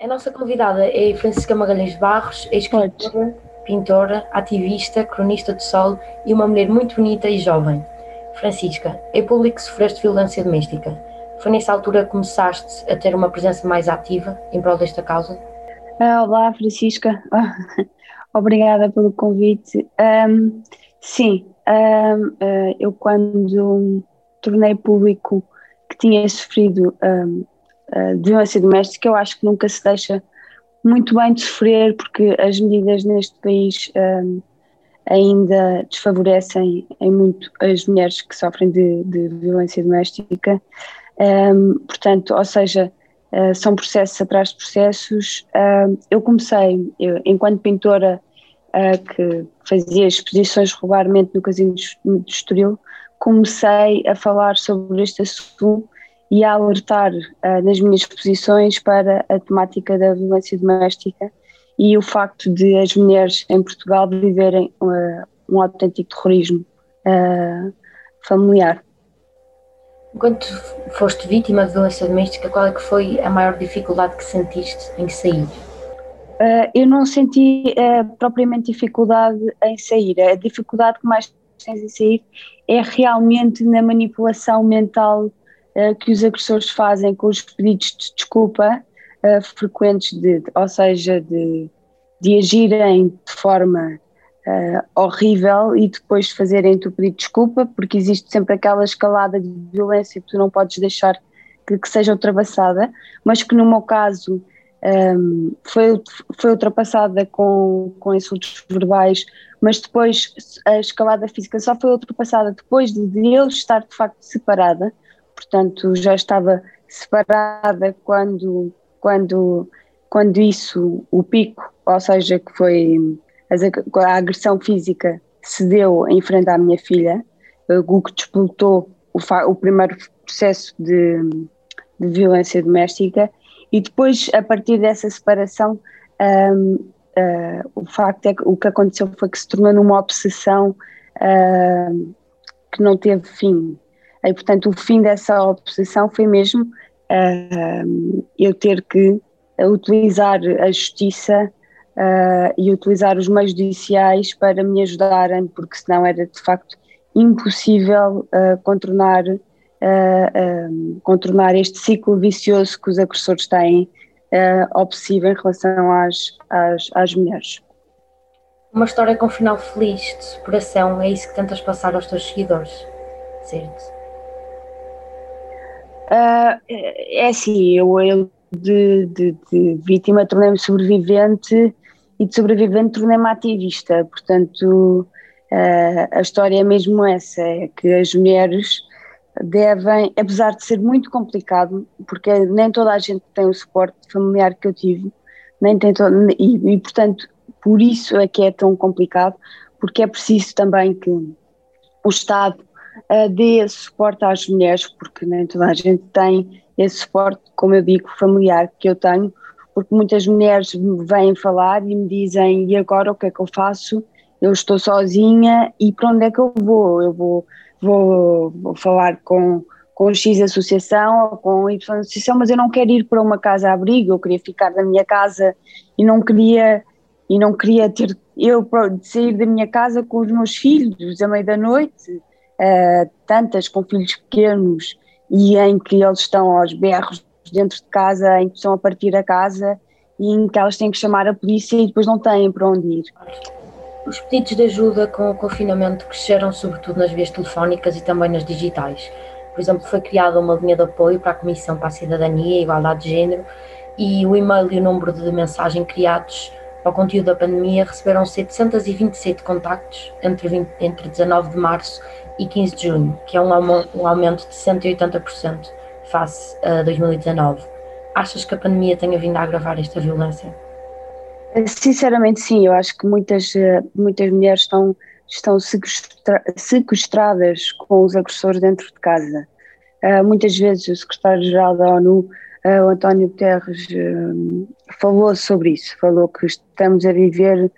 A nossa convidada é Francisca Magalhães Barros, escritora, pintora, ativista, cronista de sol e uma mulher muito bonita e jovem. Francisca, é público que sofreste violência doméstica. Foi nessa altura que começaste a ter uma presença mais ativa em prol desta causa? Ah, olá, Francisca. Obrigada pelo convite. Um, sim, um, ah, eu quando tornei público que tinha sofrido um, uh, violência doméstica, eu acho que nunca se deixa muito bem de sofrer, porque as medidas neste país um, ainda desfavorecem em muito as mulheres que sofrem de, de violência doméstica. Um, portanto, ou seja, uh, são processos atrás de processos. Uh, eu comecei, eu, enquanto pintora uh, que fazia exposições regularmente no Casino de Estoril, comecei a falar sobre este assunto e a alertar uh, nas minhas exposições para a temática da violência doméstica e o facto de as mulheres em Portugal viverem uh, um autêntico terrorismo uh, familiar. Enquanto foste vítima de violência doméstica, qual é que foi a maior dificuldade que sentiste em sair? eu não senti propriamente dificuldade em sair. A dificuldade que mais tens em sair é realmente na manipulação mental que os agressores fazem com os pedidos de desculpa uh, frequentes, de, ou seja, de, de agirem de forma uh, horrível e depois fazerem o pedido de desculpa, porque existe sempre aquela escalada de violência que tu não podes deixar que, que seja ultrapassada, mas que no meu caso um, foi, foi ultrapassada com, com insultos verbais, mas depois a escalada física só foi ultrapassada depois de, de eu estar de facto separada, portanto já estava separada quando, quando, quando isso, o pico, ou seja, que foi a agressão física se deu em frente à minha filha, o que disputou o, o primeiro processo de, de violência doméstica e depois, a partir dessa separação, um, uh, ah, o facto é que o que aconteceu foi que se tornou numa obsessão uh, que não teve fim. E, portanto, o fim dessa obsessão foi mesmo uh, eu ter que utilizar a justiça e utilizar os meios judiciais para me ajudarem, porque senão era de facto impossível contornar uh, contornar este ciclo vicioso que os agressores têm uh, obsessivo em relação às, às, às mulheres. Uma história com um final feliz, de superação, é isso que tentas passar aos teus seguidores, certo? Uh, é assim, eu, eu de, de, de vítima tornei-me sobrevivente e de sobrevivente tornei-me ativista, portanto uh, a história é mesmo essa, é que as mulheres devem, apesar de ser muito complicado, porque nem toda a gente tem o suporte familiar que eu tive, nem tem e, e, portanto por isso é que é tão complicado, porque é preciso também que o Estado uh, dê esse suporte às mulheres, porque nem toda a gente tem esse suporte, como eu digo, familiar que eu tenho, porque muitas mulheres me vêm falar e me dizem, e agora o que é que eu faço? Eu estou sozinha e para onde é que eu vou? Eu vou vou, vou falar com, com X associação ou com Y associação, mas eu não quero ir para uma casa abrigo, eu queria ficar na minha casa e não queria e não queria ter eu sair da minha casa com os meus filhos à meia da noite, uh, tantas com filhos pequenos e em que eles estão aos berros dentro de casa, em que estão a partir a casa e em que elas têm que chamar a polícia e depois não têm para onde ir. Os pedidos de ajuda com o confinamento cresceram sobretudo nas vias telefónicas e também nas digitais. Por exemplo, foi criada uma linha de apoio para a Comissão para a Cidadania e Igualdade de Gênero e o e-mail e o número de mensagem criados ao conteúdo da pandemia receberam 727 contactos entre, 20, entre 19 de março e 15 de junho, que é um, um aumento de 180% face a 2019. Achas que a pandemia tenha vindo a agravar esta violência? Sinceramente, sim. Eu acho que muitas, eh, muitas mulheres estão, estão sequestra, sequestradas com os agressores dentro de casa. Uh, muitas vezes o secretário-geral da ONU, o António Guterres, uh, falou sobre isso. Falou que estamos a viver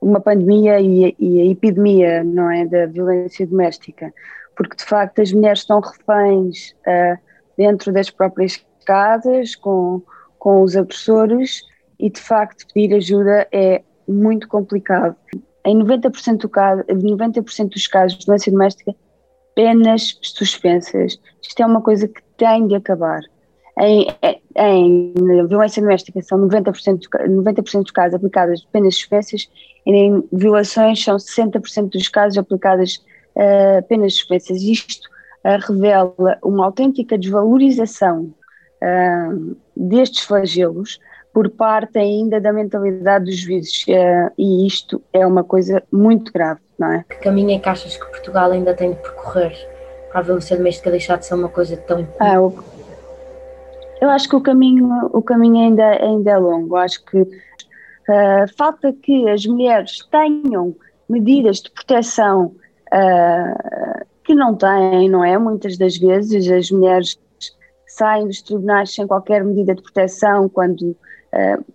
uma pandemia e, e, a epidemia, não é, da violência doméstica, porque de facto as mulheres estão reféns dentro das próprias casas, com, com os agressores e de facto pedir ajuda é muito complicado. Em 90%, do caso, 90 dos casos de violência doméstica, penas suspensas. Isto é uma coisa que tem de acabar. Em, em violência doméstica são 90%, 90 dos casos aplicadas penas suspensas e em violações são 60% dos casos aplicadas uh, penas suspensas. Isto uh, revela uma autêntica desvalorização uh, destes flagelos por parte ainda da mentalidade dos juízes e isto é uma coisa muito grave, não é? Que caminho é que achas que Portugal ainda tem de percorrer para a violência doméstica deixar de ser uma coisa tão... Ah, o eu acho que o caminho, o caminho ainda, ainda é longo. Acho que uh, falta que as mulheres tenham medidas de proteção uh, que não têm, não é? Muitas das vezes as mulheres saem dos tribunais sem qualquer medida de proteção, quando,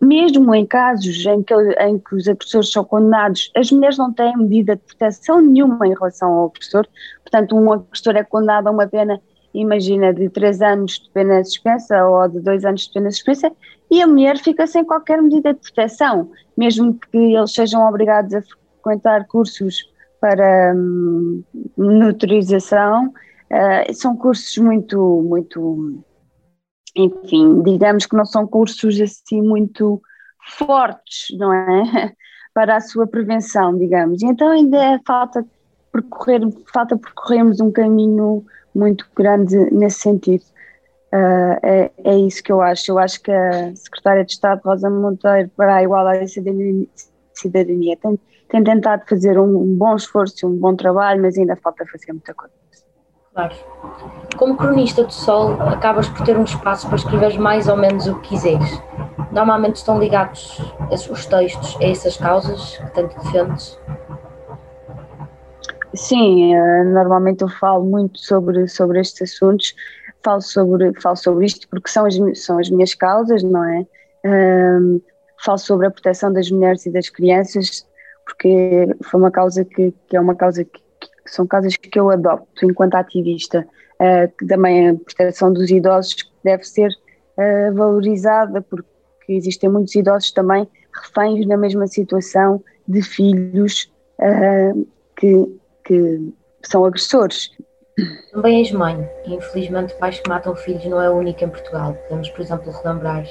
mesmo em casos em que, em que os agressores são condenados, as mulheres não têm medida de proteção nenhuma em relação ao agressor. Portanto, um agressor é condenado a uma pena imagina, de três anos de pena suspensa ou de dois anos de pena suspensa, e a mulher fica sem qualquer medida de proteção, mesmo que eles sejam obrigados a frequentar cursos para hum, uh, são cursos muito, muito, enfim, digamos que não são cursos assim muito fortes, não é? Para a sua prevenção, digamos. E então ainda falta percorrer, falta percorrermos um caminho muito grande nesse sentido. Uh, é, é, isso que eu acho. Eu acho que a Secretária de Estado, Rosa Monteiro, para a Igualdade e Cidadania, tem, tem tentado fazer um, um bom esforço, um bom trabalho, mas ainda falta fazer muita coisa. Claro. Como cronista do Sol, acabas por ter um espaço para escrever mais ou menos o que quiseres. Normalmente estão ligados os textos a essas causas que tanto defendes? Sim, eh, normalmente eu falo muito sobre, sobre estes assuntos, falo sobre, falo sobre isto porque são as, são as minhas causas, não é? Um, falo sobre a proteção das mulheres e das crianças, porque foi uma causa que, que é uma causa que, que, são causas que eu adopto enquanto ativista, uh, que também a proteção dos idosos deve ser uh, valorizada, porque existem muitos idosos também reféns na mesma situação de filhos uh, que que são agressores. Também és mãe infelizmente pais que matam filhos não é único em Portugal. Podemos, por exemplo, relembrar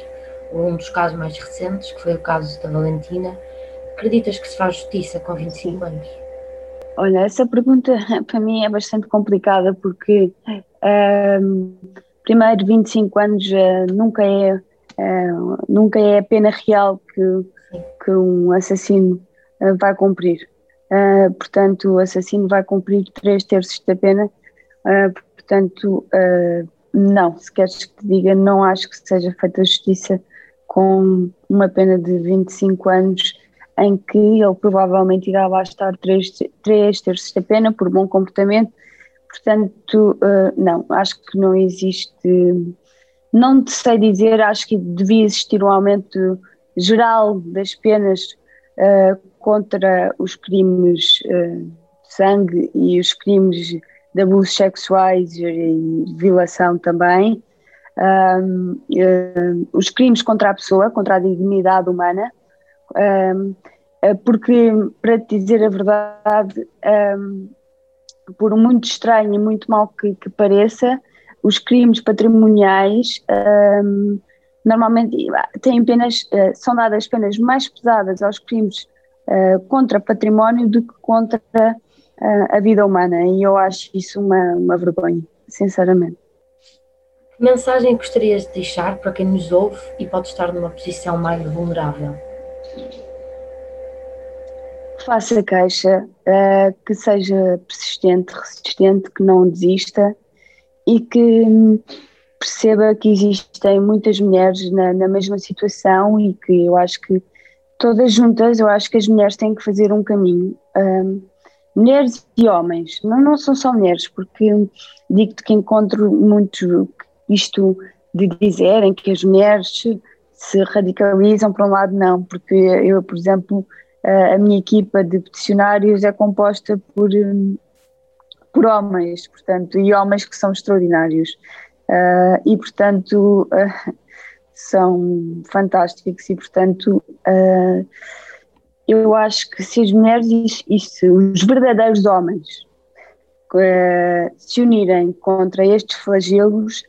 um dos casos mais recentes, que foi o caso da Valentina. Acreditas que se faz justiça com 25 anos? Olha, essa pergunta para mim é bastante complicada porque um, primeiro 25 anos uh, nunca é uh, nunca é a pena real que, que um assassino uh, vai cumprir. Portanto, o assassino vai cumprir três terços da pena. Portanto, não, se queres que te diga, não acho que seja feita justiça com uma pena de 25 anos em que ele provavelmente irá estar três, três terços da pena por bom comportamento. Portanto, não, acho que não existe. Não te sei dizer, acho que devia existir um aumento geral das penas uh, contra os crimes uh, de sangue e os crimes de abusos sexuais e violação também, os crimes contra a pessoa, contra a dignidade humana, um, porque, para te dizer a verdade, um, por muito estranho e muito mal que, que pareça, os crimes patrimoniais normalmente têm penas, são dadas penas mais pesadas aos crimes uh, contra património do que contra uh, a vida humana. E eu acho isso uma, uma vergonha, sinceramente. Que mensagem gostarias de deixar para quem nos ouve e pode estar numa posição mais vulnerável? Faça queixa, uh, que seja persistente, resistente, que não desista e que hum, perceba que existem muitas mulheres na, na mesma situação e que eu acho que todas juntas, eu acho que as mulheres têm que fazer um caminho. Um, mulheres e homens, não, não são só mulheres, porque digo-te que encontro muito isto de dizerem que as mulheres se radicalizam para um lado, não, porque eu, por exemplo, a minha equipa de peticionários é composta por, por homens, portanto, e homens que são extraordinários. Uh, e, portanto, uh, são fantásticos. E, portanto, uh, eu acho que se as mulheres, e os verdadeiros homens, se unirem contra estes flagelos,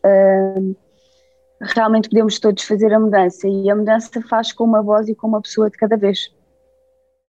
realmente podemos todos fazer a mudança. E a mudança faz com uma voz e com uma pessoa de cada vez.